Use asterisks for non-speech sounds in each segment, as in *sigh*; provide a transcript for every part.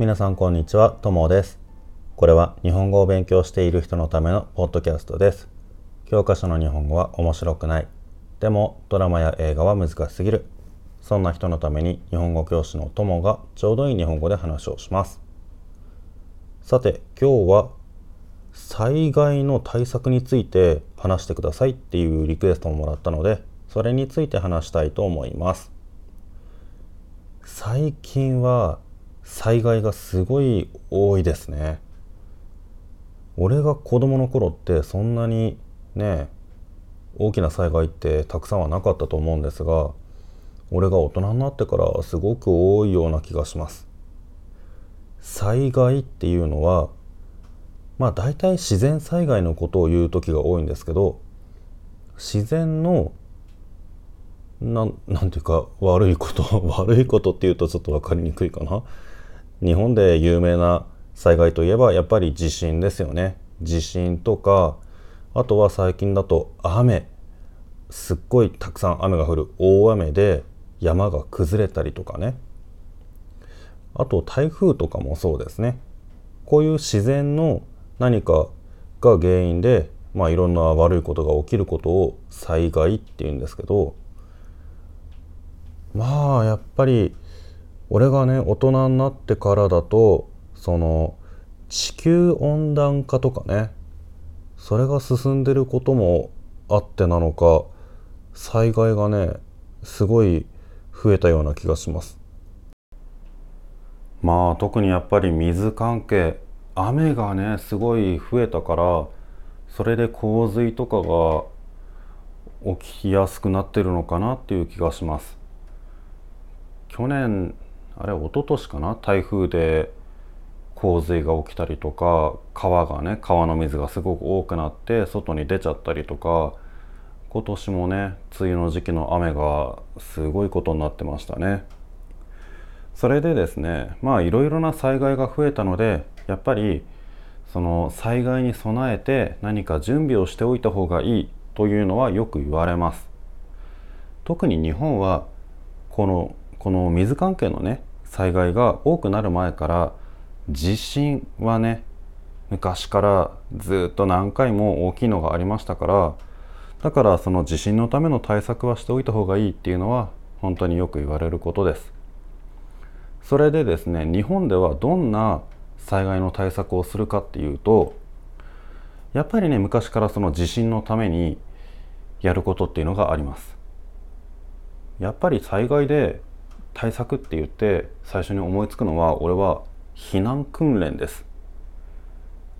皆さんこんにちは、ともです。これは日本語を勉強している人のためのポッドキャストです。教科書の日本語は面白くない。でもドラマや映画は難しすぎる。そんな人のために日本語教師のともがちょうどいい日本語で話をします。さて、今日は災害の対策について話してくださいっていうリクエストをもらったので、それについて話したいと思います。最近は災害がすごい多いですね。俺が子供の頃ってそんなにね大きな災害ってたくさんはなかったと思うんですが俺が大人になってからすごく多いような気がします災害っていうのはまあ大体自然災害のことを言う時が多いんですけど自然のななんていうか悪いこと *laughs* 悪いことっていうとちょっと分かりにくいかな日本で有名な災害といえばやっぱり地震ですよね。地震とかあとは最近だと雨。すっごいたくさん雨が降る。大雨で山が崩れたりとかね。あと台風とかもそうですね。こういう自然の何かが原因でまあいろんな悪いことが起きることを災害っていうんですけどまあやっぱり俺がね大人になってからだとその地球温暖化とかねそれが進んでることもあってなのか災害がねすごい増えたような気がします。まあ特にやっぱり水関係雨がねすごい増えたからそれで洪水とかが起きやすくなってるのかなっていう気がします。去年あれ一昨年かな？台風で洪水が起きたりとか川がね川の水がすごく多くなって外に出ちゃったりとか今年もね梅雨の時期の雨がすごいことになってましたね。それでですねまあいろいろな災害が増えたのでやっぱりその災害に備えて何か準備をしておいた方がいいというのはよく言われます。特に日本はこのこの水関係のね災害が多くなる前から地震はね昔からずっと何回も大きいのがありましたからだからその地震のための対策はしておいた方がいいっていうのは本当によく言われることです。それでですね日本ではどんな災害の対策をするかっていうとやっぱりね昔からその地震のためにやることっていうのがあります。やっぱり災害で対策って言って最初に思いつくのは俺は避難訓練です。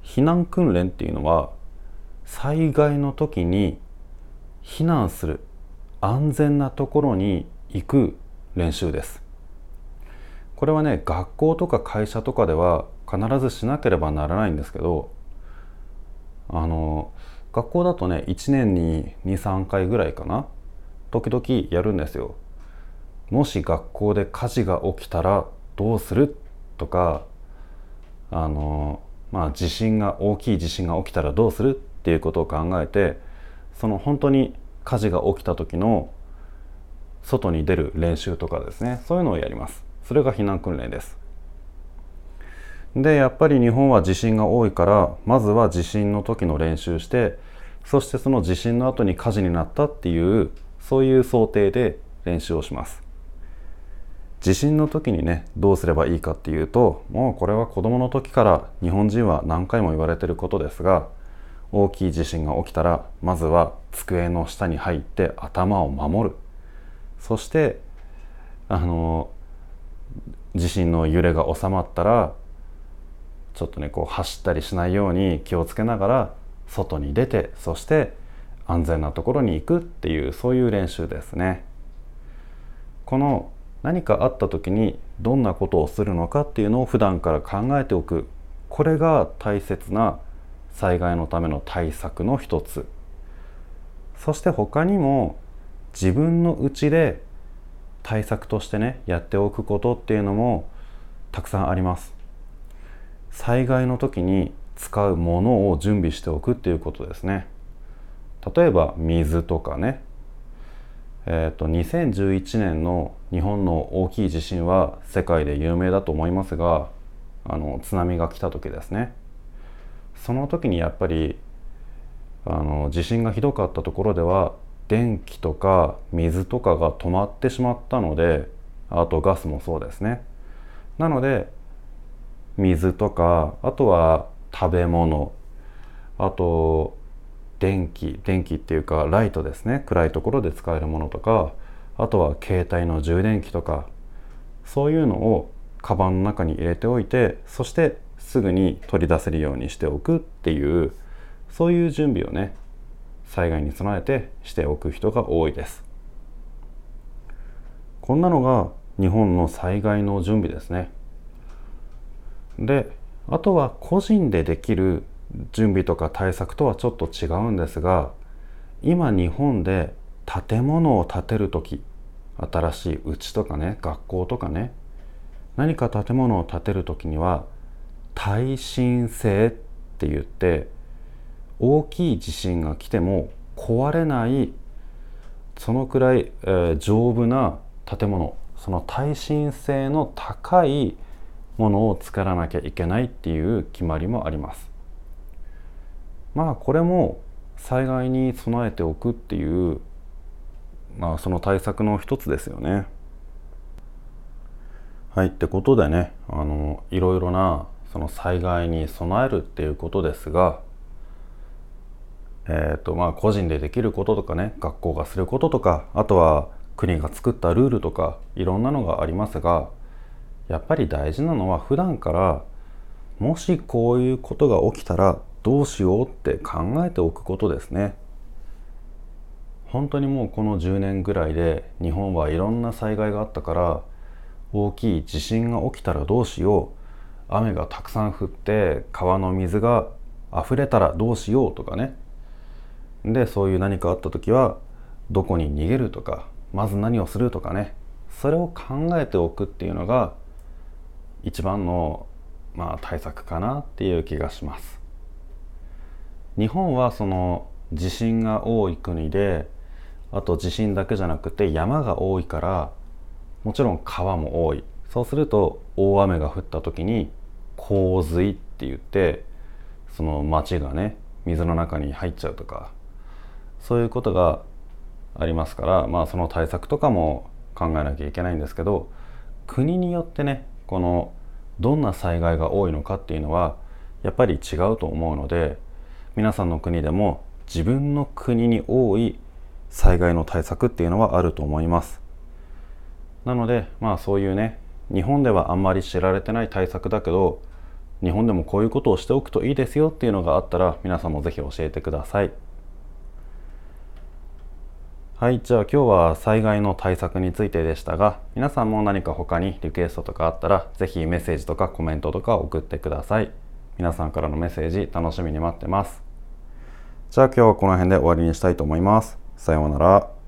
避難訓練っていうのは災害の時に避難する安全なところに行く練習です。これはね学校とか会社とかでは必ずしなければならないんですけどあの学校だとね1年に23回ぐらいかな時々やるんですよ。もし学校で火事が起きたらどうする？とかあのまあ地震が大きい地震が起きたらどうする？っていうことを考えてその本当に火事が起きた時の外に出る練習とかですね。そういうのをやります。それが避難訓練です。でやっぱり日本は地震が多いからまずは地震の時の練習してそしてその地震の後に火事になったっていうそういう想定で練習をします。地震の時にねどうすればいいかっていうともうこれは子どもの時から日本人は何回も言われてることですが大きい地震が起きたらまずは机の下に入って頭を守るそしてあの地震の揺れが収まったらちょっとねこう走ったりしないように気をつけながら外に出てそして安全なところに行くっていうそういう練習ですね。この何かあった時にどんなことをするのかっていうのを普段から考えておく。これが大切な災害のための対策の一つ。そして他にも自分のうちで対策としてねやっておくことっていうのもたくさんあります。災害の時に使うものを準備しておくっていうことですね。例えば水とかねえーと、2011年の日本の大きい地震は世界で有名だと思いますがあの津波が来た時ですね。その時にやっぱりあの地震がひどかったところでは電気とか水とかが止まってしまったのであとガスもそうですね。なので水とかあとは食べ物あと電気電気っていうかライトですね。暗いところで使えるものとかあとは携帯の充電器とかそういうのをカバンの中に入れておいてそしてすぐに取り出せるようにしておくっていうそういう準備をね災害に備えてしておく人が多いです。こんなのが日本の災害の準備ですね。であとは個人でできる準備とか対策とはちょっと違うんですが今日本で建物を建てる時新しい家とかね学校とかね何か建物を建てる時には耐震性って言って大きい地震が来ても壊れないそのくらい、えー、丈夫な建物その耐震性の高いものを作らなきゃいけないっていう決まりもあります。まあこれも災害に備えておくっていうまあその対策の一つですよね。はいってことでねあのいろいろなその災害に備えるっていうことですがえーとまあ、個人でできることとかね学校がすることとかあとは国が作ったルールとかいろんなのがありますがやっぱり大事なのは普段からもしこういうことが起きたらどうしようって考えておくことですね。本当にもうこの10年ぐらいで日本はいろんな災害があったから大きい地震が起きたらどうしよう。雨がたくさん降って川の水が溢れたらどうしようとかね。でそういう何かあった時はどこに逃げるとかまず何をするとかね。それを考えておくっていうのが一番の、まあ、対策かなっていう気がします。日本はその地震が多い国であと地震だけじゃなくて山が多いからもちろん川も多い。そうすると大雨が降った時に洪水って言ってその町がね水の中に入っちゃうとかそういうことがありますから、まあ、その対策とかも考えなきゃいけないんですけど国によってねこのどんな災害が多いのかっていうのはやっぱり違うと思うので皆さんの国でも自分の国に多い災害の対策っていうのはあると思いますなのでまあそういうね日本ではあんまり知られてない対策だけど日本でもこういうことをしておくといいですよっていうのがあったら皆さんもぜひ教えてください。はい、じゃあ今日は災害の対策についてでしたが、皆さんも何か他にリクエストとかあったら、ぜひメッセージとかコメントとか送ってください。皆さんからのメッセージ楽しみに待ってます。じゃあ今日はこの辺で終わりにしたいと思います。さようなら。